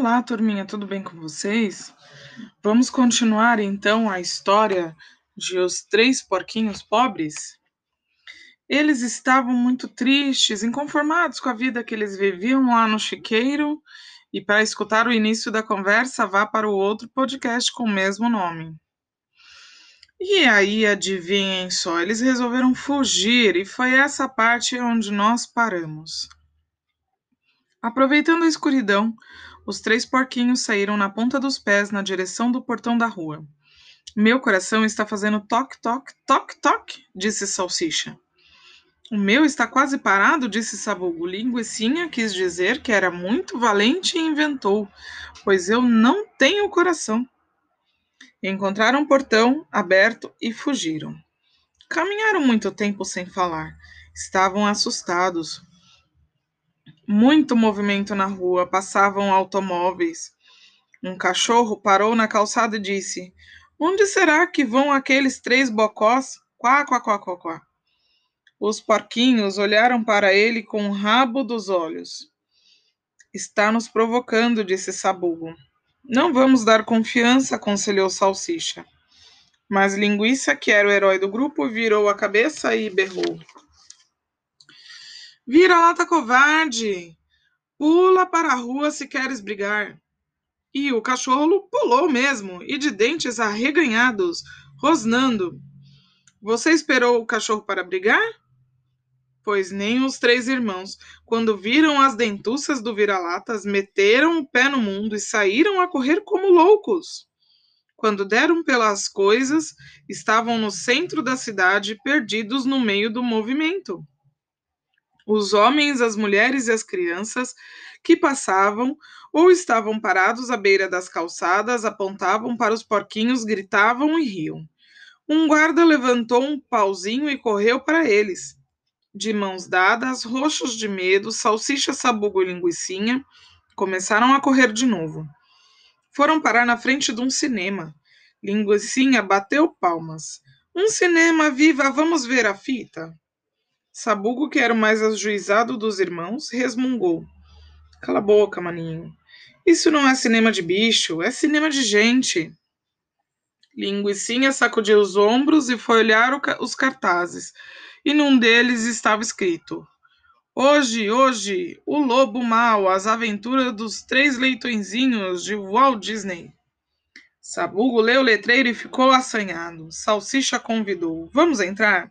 Olá, turminha, tudo bem com vocês? Vamos continuar então a história de Os Três Porquinhos Pobres? Eles estavam muito tristes, inconformados com a vida que eles viviam lá no chiqueiro, e para escutar o início da conversa, vá para o outro podcast com o mesmo nome. E aí, adivinhem só, eles resolveram fugir, e foi essa parte onde nós paramos. Aproveitando a escuridão, os três porquinhos saíram na ponta dos pés na direção do portão da rua. Meu coração está fazendo toque, toque, toque, toque, disse Salsicha. O meu está quase parado, disse Sabugo. Linguicinha quis dizer que era muito valente e inventou, pois eu não tenho coração. Encontraram o portão aberto e fugiram. Caminharam muito tempo sem falar. Estavam assustados muito movimento na rua, passavam automóveis. Um cachorro parou na calçada e disse: Onde será que vão aqueles três bocós? Quá, quá, quá, quá, quá. Os porquinhos olharam para ele com o rabo dos olhos. Está nos provocando, disse Sabugo. Não vamos dar confiança, aconselhou Salsicha. Mas Linguiça, que era o herói do grupo, virou a cabeça e berrou. Vira lata covarde! Pula para a rua se queres brigar. E o cachorro pulou mesmo, e de dentes arreganhados, rosnando. Você esperou o cachorro para brigar? Pois nem os três irmãos, quando viram as dentuças do vira-latas, meteram o pé no mundo e saíram a correr como loucos. Quando deram pelas coisas, estavam no centro da cidade, perdidos no meio do movimento. Os homens, as mulheres e as crianças que passavam ou estavam parados à beira das calçadas apontavam para os porquinhos, gritavam e riam. Um guarda levantou um pauzinho e correu para eles. De mãos dadas, roxos de medo, salsicha, sabugo e linguiçinha começaram a correr de novo. Foram parar na frente de um cinema. Linguiçinha bateu palmas. Um cinema, viva, vamos ver a fita? Sabugo, que era o mais ajuizado dos irmãos, resmungou. Cala a boca, maninho. Isso não é cinema de bicho, é cinema de gente. Linguicinha sacudiu os ombros e foi olhar os cartazes, e num deles estava escrito: Hoje, hoje, o Lobo Mal, as aventuras dos três leitõezinhos de Walt Disney. Sabugo leu o letreiro e ficou assanhado. Salsicha convidou: Vamos entrar?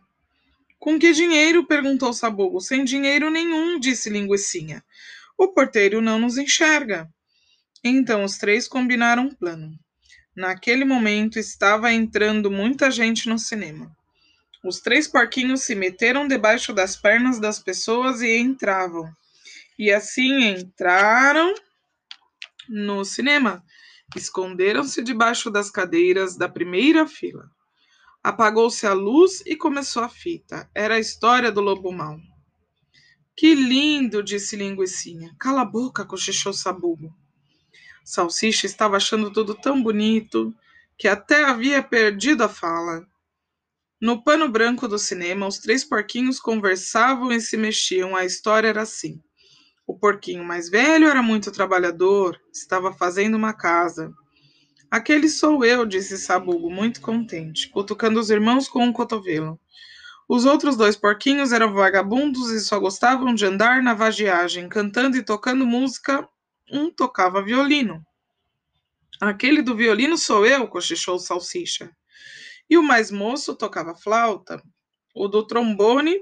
Com que dinheiro? perguntou Sabugo. Sem dinheiro nenhum, disse Linguicinha. O porteiro não nos enxerga. Então os três combinaram um plano. Naquele momento estava entrando muita gente no cinema. Os três porquinhos se meteram debaixo das pernas das pessoas e entravam. E assim entraram no cinema. Esconderam-se debaixo das cadeiras da primeira fila. Apagou-se a luz e começou a fita. Era a história do lobo mau. Que lindo, disse Linguicinha. Cala a boca, cochichou Sabugo. Salsicha estava achando tudo tão bonito que até havia perdido a fala. No pano branco do cinema, os três porquinhos conversavam e se mexiam. A história era assim. O porquinho mais velho era muito trabalhador, estava fazendo uma casa. Aquele sou eu, disse Sabugo, muito contente, cutucando os irmãos com um cotovelo. Os outros dois porquinhos eram vagabundos e só gostavam de andar na vadiagem, cantando e tocando música. Um tocava violino. Aquele do violino sou eu, cochichou Salsicha. E o mais moço tocava flauta. O do trombone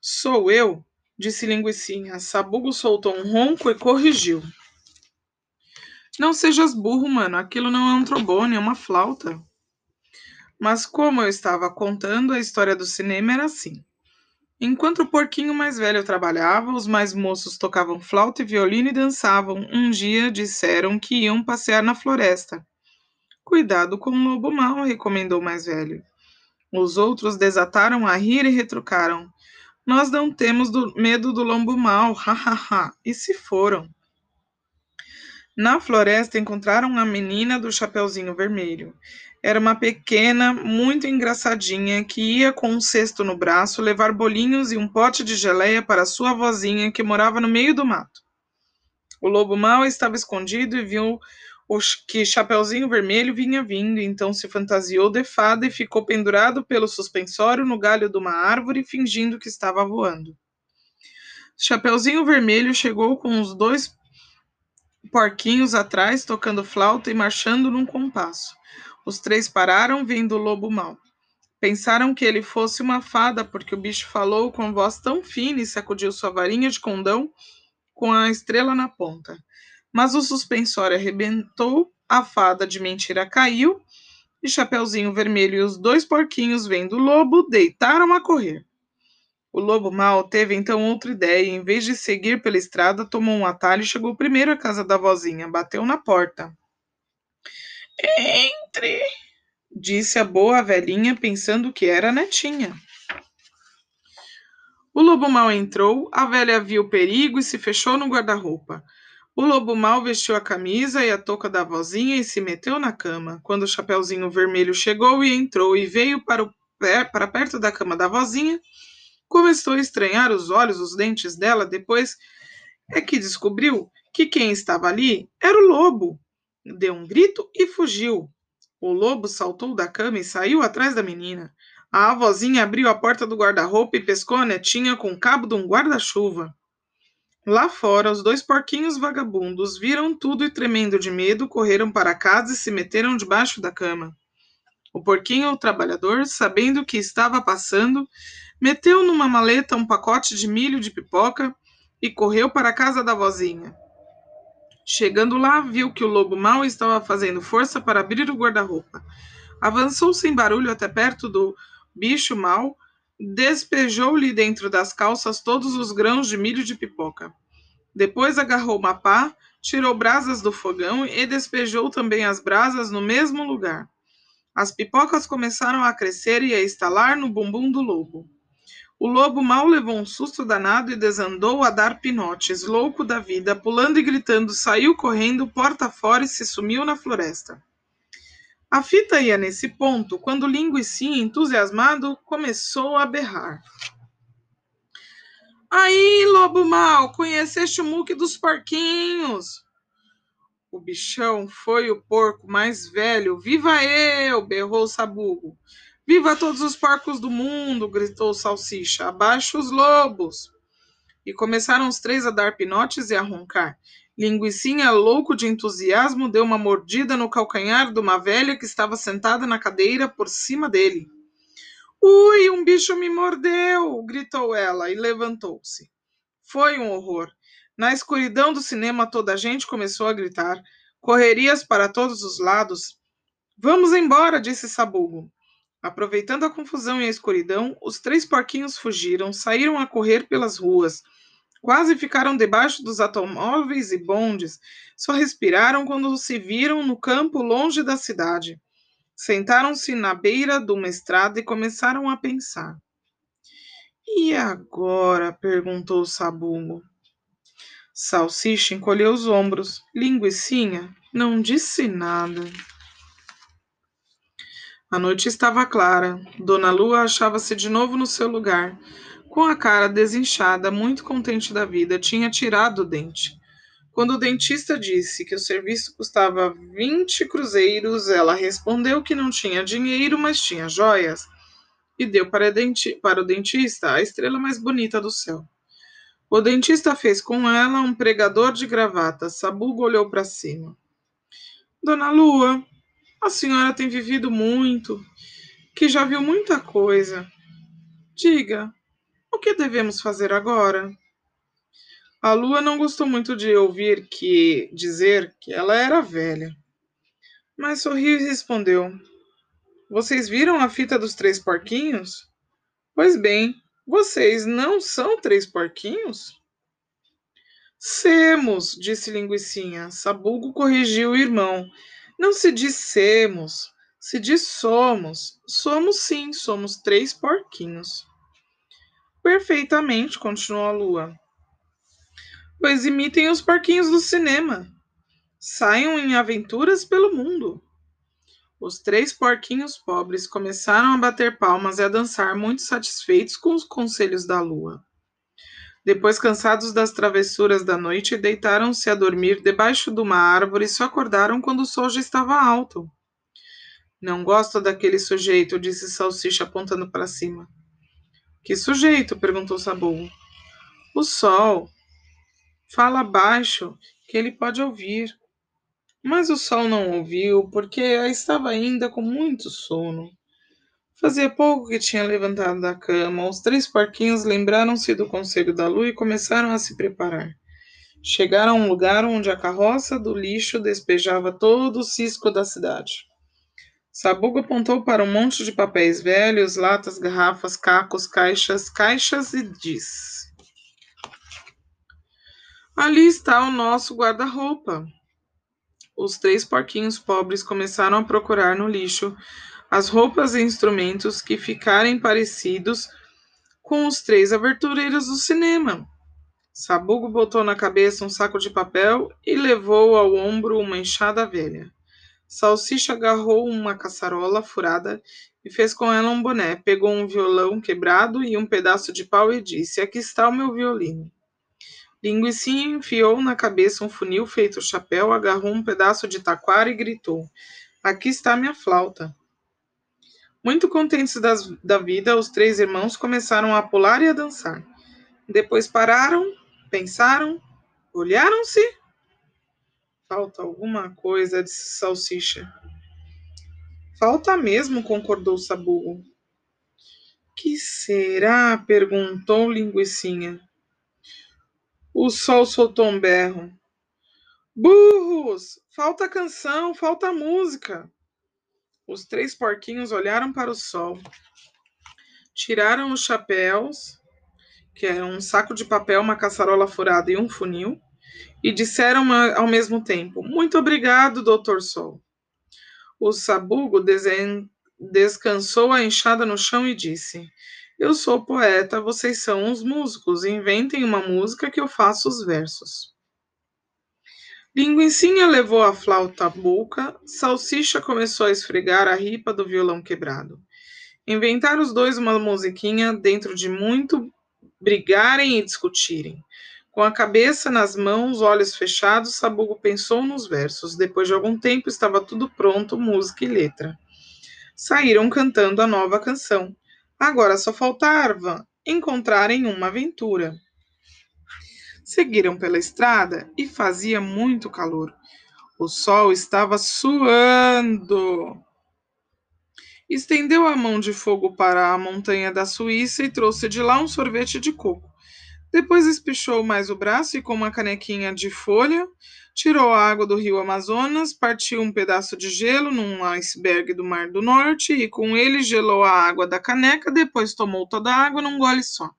sou eu, disse Linguicinha. Sabugo soltou um ronco e corrigiu. Não sejas burro, mano. Aquilo não é um trombone, é uma flauta. Mas como eu estava contando, a história do cinema era assim. Enquanto o porquinho mais velho trabalhava, os mais moços tocavam flauta e violino e dançavam. Um dia disseram que iam passear na floresta. Cuidado com o lobo mau, recomendou o mais velho. Os outros desataram a rir e retrucaram. Nós não temos do medo do lobo mau, ha ha ha. E se foram. Na floresta encontraram a menina do Chapeuzinho Vermelho. Era uma pequena, muito engraçadinha, que ia com um cesto no braço levar bolinhos e um pote de geleia para sua vozinha que morava no meio do mato. O lobo mau estava escondido e viu que Chapeuzinho Vermelho vinha vindo, então se fantasiou de fada e ficou pendurado pelo suspensório no galho de uma árvore, fingindo que estava voando. Chapeuzinho Vermelho chegou com os dois porquinhos atrás, tocando flauta e marchando num compasso. Os três pararam, vendo o lobo mau. Pensaram que ele fosse uma fada, porque o bicho falou com voz tão fina e sacudiu sua varinha de condão com a estrela na ponta. Mas o suspensório arrebentou, a fada de mentira caiu, e Chapeuzinho Vermelho e os dois porquinhos, vendo o lobo, deitaram a correr. O lobo mau teve então outra ideia e, em vez de seguir pela estrada, tomou um atalho e chegou primeiro à casa da vozinha. Bateu na porta. Entre, disse a boa velhinha, pensando que era a netinha. O lobo mau entrou, a velha viu o perigo e se fechou no guarda-roupa. O lobo mau vestiu a camisa e a touca da vozinha e se meteu na cama. Quando o Chapeuzinho Vermelho chegou e entrou e veio para, o, para perto da cama da vozinha, começou a estranhar os olhos, os dentes dela, depois é que descobriu que quem estava ali era o lobo. Deu um grito e fugiu. O lobo saltou da cama e saiu atrás da menina. A avózinha abriu a porta do guarda-roupa e pescou a netinha com o cabo de um guarda-chuva. Lá fora, os dois porquinhos vagabundos viram tudo e, tremendo de medo, correram para casa e se meteram debaixo da cama. O porquinho, o trabalhador, sabendo o que estava passando, meteu numa maleta um pacote de milho de pipoca e correu para a casa da vozinha. Chegando lá, viu que o lobo mau estava fazendo força para abrir o guarda-roupa. Avançou sem barulho até perto do bicho mau, despejou-lhe dentro das calças todos os grãos de milho de pipoca. Depois agarrou uma pá, tirou brasas do fogão e despejou também as brasas no mesmo lugar. As pipocas começaram a crescer e a estalar no bumbum do lobo. O lobo mal levou um susto danado e desandou a dar pinotes, louco da vida, pulando e gritando, saiu correndo porta fora e se sumiu na floresta. A fita ia nesse ponto quando Linguicinha, entusiasmado, começou a berrar. Aí, lobo mal, conheceste o muque dos porquinhos. O bichão foi o porco mais velho. Viva eu! berrou o sabugo. Viva todos os porcos do mundo! gritou salsicha. Abaixo os lobos! E começaram os três a dar pinotes e a roncar. Linguicinha, louco de entusiasmo, deu uma mordida no calcanhar de uma velha que estava sentada na cadeira por cima dele. Ui, um bicho me mordeu! gritou ela e levantou-se. Foi um horror. Na escuridão do cinema, toda a gente começou a gritar. Correrias para todos os lados. Vamos embora, disse Sabugo. Aproveitando a confusão e a escuridão, os três porquinhos fugiram, saíram a correr pelas ruas Quase ficaram debaixo dos automóveis e bondes, só respiraram quando se viram no campo longe da cidade. Sentaram-se na beira de uma estrada e começaram a pensar. E agora? perguntou Sabugo. Salsicha encolheu os ombros. Linguicinha não disse nada. A noite estava clara. Dona Lua achava-se de novo no seu lugar com a cara desinchada, muito contente da vida, tinha tirado o dente. Quando o dentista disse que o serviço custava 20 cruzeiros, ela respondeu que não tinha dinheiro, mas tinha joias, e deu para, para o dentista a estrela mais bonita do céu. O dentista fez com ela um pregador de gravata. Sabugo olhou para cima. Dona Lua, a senhora tem vivido muito, que já viu muita coisa. Diga, o que devemos fazer agora? A lua não gostou muito de ouvir que dizer que ela era velha, mas sorriu e respondeu: Vocês viram a fita dos três porquinhos? Pois bem, vocês não são três porquinhos? Semos, disse Linguicinha. Sabugo corrigiu o irmão. Não se diz semos, se diz somos. Somos sim, somos três porquinhos. Perfeitamente, continuou a lua. Pois imitem os porquinhos do cinema. Saiam em aventuras pelo mundo. Os três porquinhos pobres começaram a bater palmas e a dançar, muito satisfeitos com os conselhos da lua. Depois, cansados das travessuras da noite, deitaram-se a dormir debaixo de uma árvore e só acordaram quando o sol já estava alto. Não gosto daquele sujeito, disse Salsicha apontando para cima. Que sujeito? perguntou Sabugo. O sol. Fala baixo, que ele pode ouvir. Mas o sol não ouviu, porque estava ainda com muito sono. Fazia pouco que tinha levantado da cama. Os três porquinhos lembraram-se do conselho da lua e começaram a se preparar. Chegaram a um lugar onde a carroça do lixo despejava todo o cisco da cidade. Sabugo apontou para um monte de papéis velhos, latas, garrafas, cacos, caixas, caixas e disse: Ali está o nosso guarda-roupa. Os três porquinhos pobres começaram a procurar no lixo as roupas e instrumentos que ficarem parecidos com os três abertureiros do cinema. Sabugo botou na cabeça um saco de papel e levou ao ombro uma enxada velha. Salsicha agarrou uma caçarola furada e fez com ela um boné. Pegou um violão quebrado e um pedaço de pau e disse: Aqui está o meu violino. Linguicinha enfiou na cabeça um funil feito chapéu, agarrou um pedaço de taquara e gritou: Aqui está minha flauta. Muito contentes das, da vida, os três irmãos começaram a pular e a dançar. Depois pararam, pensaram, olharam-se Falta alguma coisa, disse Salsicha. Falta mesmo, concordou Sabugo. Que será? perguntou Linguicinha. O sol soltou um berro. Burros! Falta canção, falta música. Os três porquinhos olharam para o sol, tiraram os chapéus, que eram um saco de papel, uma caçarola furada e um funil, e disseram ao mesmo tempo: Muito obrigado, doutor Sol. O sabugo desen... descansou a enxada no chão e disse: Eu sou poeta, vocês são os músicos. Inventem uma música que eu faço os versos. Linguicinha levou a flauta à boca, Salsicha começou a esfregar a ripa do violão quebrado. Inventaram os dois uma musiquinha dentro de muito brigarem e discutirem. Com a cabeça nas mãos, olhos fechados, Sabugo pensou nos versos. Depois de algum tempo, estava tudo pronto, música e letra. Saíram cantando a nova canção. Agora só faltava encontrarem uma aventura. Seguiram pela estrada e fazia muito calor. O sol estava suando. Estendeu a mão de fogo para a montanha da Suíça e trouxe de lá um sorvete de coco. Depois espichou mais o braço e, com uma canequinha de folha, tirou a água do rio Amazonas, partiu um pedaço de gelo num iceberg do Mar do Norte e, com ele, gelou a água da caneca, depois tomou toda a água num gole só.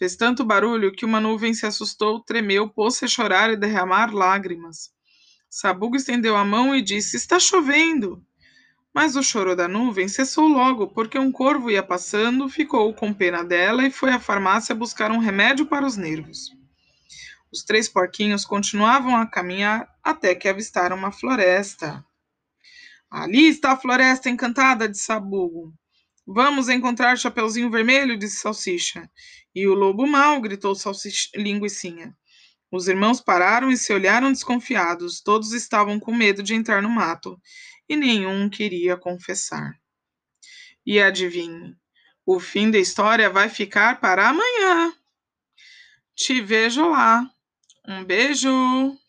Fez tanto barulho que uma nuvem se assustou, tremeu, pôs-se a chorar e derramar lágrimas. Sabugo estendeu a mão e disse: Está chovendo. Mas o choro da nuvem cessou logo, porque um corvo ia passando, ficou com pena dela e foi à farmácia buscar um remédio para os nervos. Os três porquinhos continuavam a caminhar até que avistaram uma floresta. Ali está a floresta encantada, de Sabugo. Vamos encontrar Chapeuzinho Vermelho, disse Salsicha. E o lobo mau, gritou Salsicha, Linguicinha. Os irmãos pararam e se olharam desconfiados. Todos estavam com medo de entrar no mato e nenhum queria confessar. E adivinhe, o fim da história vai ficar para amanhã. Te vejo lá. Um beijo!